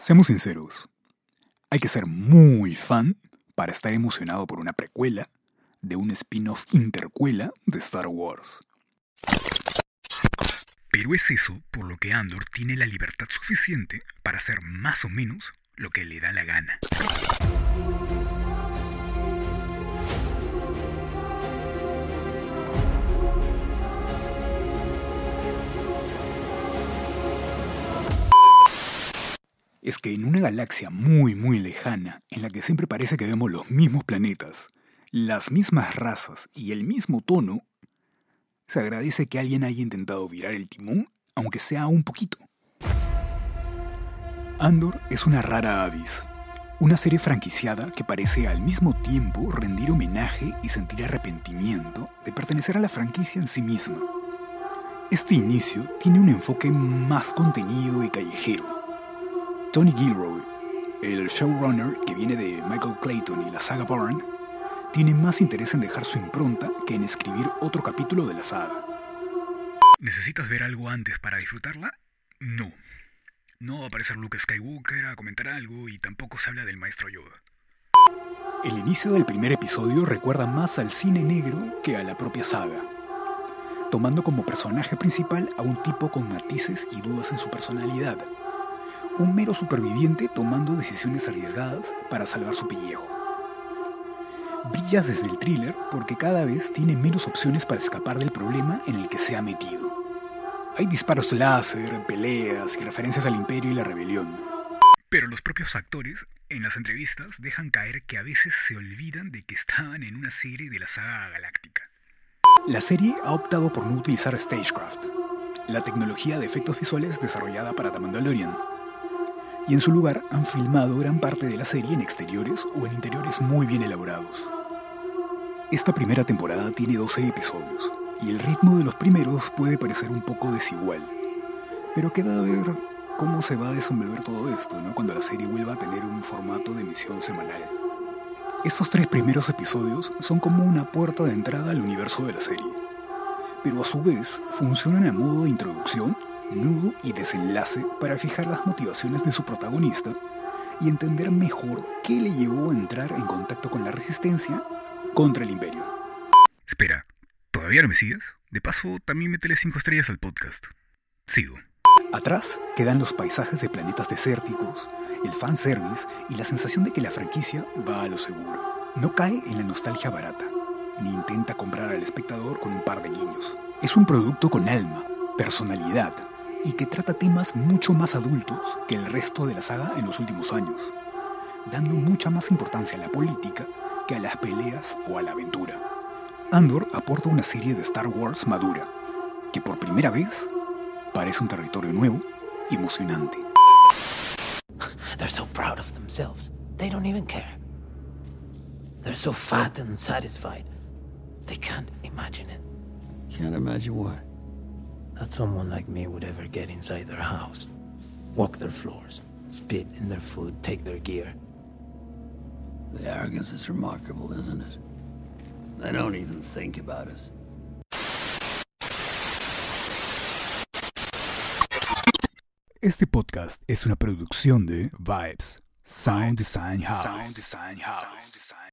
Seamos sinceros, hay que ser muy fan para estar emocionado por una precuela de un spin-off intercuela de Star Wars. Pero es eso por lo que Andor tiene la libertad suficiente para hacer más o menos lo que le da la gana. Es que en una galaxia muy muy lejana, en la que siempre parece que vemos los mismos planetas, las mismas razas y el mismo tono, se agradece que alguien haya intentado virar el timón, aunque sea un poquito. Andor es una rara avis, una serie franquiciada que parece al mismo tiempo rendir homenaje y sentir arrepentimiento de pertenecer a la franquicia en sí misma. Este inicio tiene un enfoque más contenido y callejero, Tony Gilroy, el showrunner que viene de Michael Clayton y la saga Bourne, tiene más interés en dejar su impronta que en escribir otro capítulo de la saga. ¿Necesitas ver algo antes para disfrutarla? No. No va a aparecer Luke Skywalker a comentar algo y tampoco se habla del maestro Yoda. El inicio del primer episodio recuerda más al cine negro que a la propia saga, tomando como personaje principal a un tipo con matices y dudas en su personalidad un mero superviviente tomando decisiones arriesgadas para salvar su pellejo. Brilla desde el thriller porque cada vez tiene menos opciones para escapar del problema en el que se ha metido. Hay disparos láser, peleas y referencias al imperio y la rebelión. Pero los propios actores, en las entrevistas, dejan caer que a veces se olvidan de que estaban en una serie de la saga galáctica. La serie ha optado por no utilizar Stagecraft, la tecnología de efectos visuales desarrollada para The Mandalorian, y en su lugar han filmado gran parte de la serie en exteriores o en interiores muy bien elaborados. Esta primera temporada tiene 12 episodios y el ritmo de los primeros puede parecer un poco desigual, pero queda a ver cómo se va a desenvolver todo esto ¿no? cuando la serie vuelva a tener un formato de emisión semanal. Estos tres primeros episodios son como una puerta de entrada al universo de la serie, pero a su vez funcionan a modo de introducción nudo y desenlace para fijar las motivaciones de su protagonista y entender mejor qué le llevó a entrar en contacto con la resistencia contra el imperio. Espera, ¿todavía no me sigues? De paso, también métele 5 estrellas al podcast. Sigo. Atrás quedan los paisajes de planetas desérticos, el fanservice y la sensación de que la franquicia va a lo seguro. No cae en la nostalgia barata, ni intenta comprar al espectador con un par de guiños. Es un producto con alma, personalidad y que trata temas mucho más adultos que el resto de la saga en los últimos años, dando mucha más importancia a la política que a las peleas o a la aventura. Andor aporta una serie de Star Wars madura, que por primera vez parece un territorio nuevo y emocionante. They're so proud of themselves. They don't even care. They're so fat and satisfied. They can't imagine it. Can't imagine what? That someone like me would ever get inside their house, walk their floors, spit in their food, take their gear. The arrogance is remarkable, isn't it? They don't even think about us. Este podcast es una producción de Vibes, Sound Design House. Sound Design House.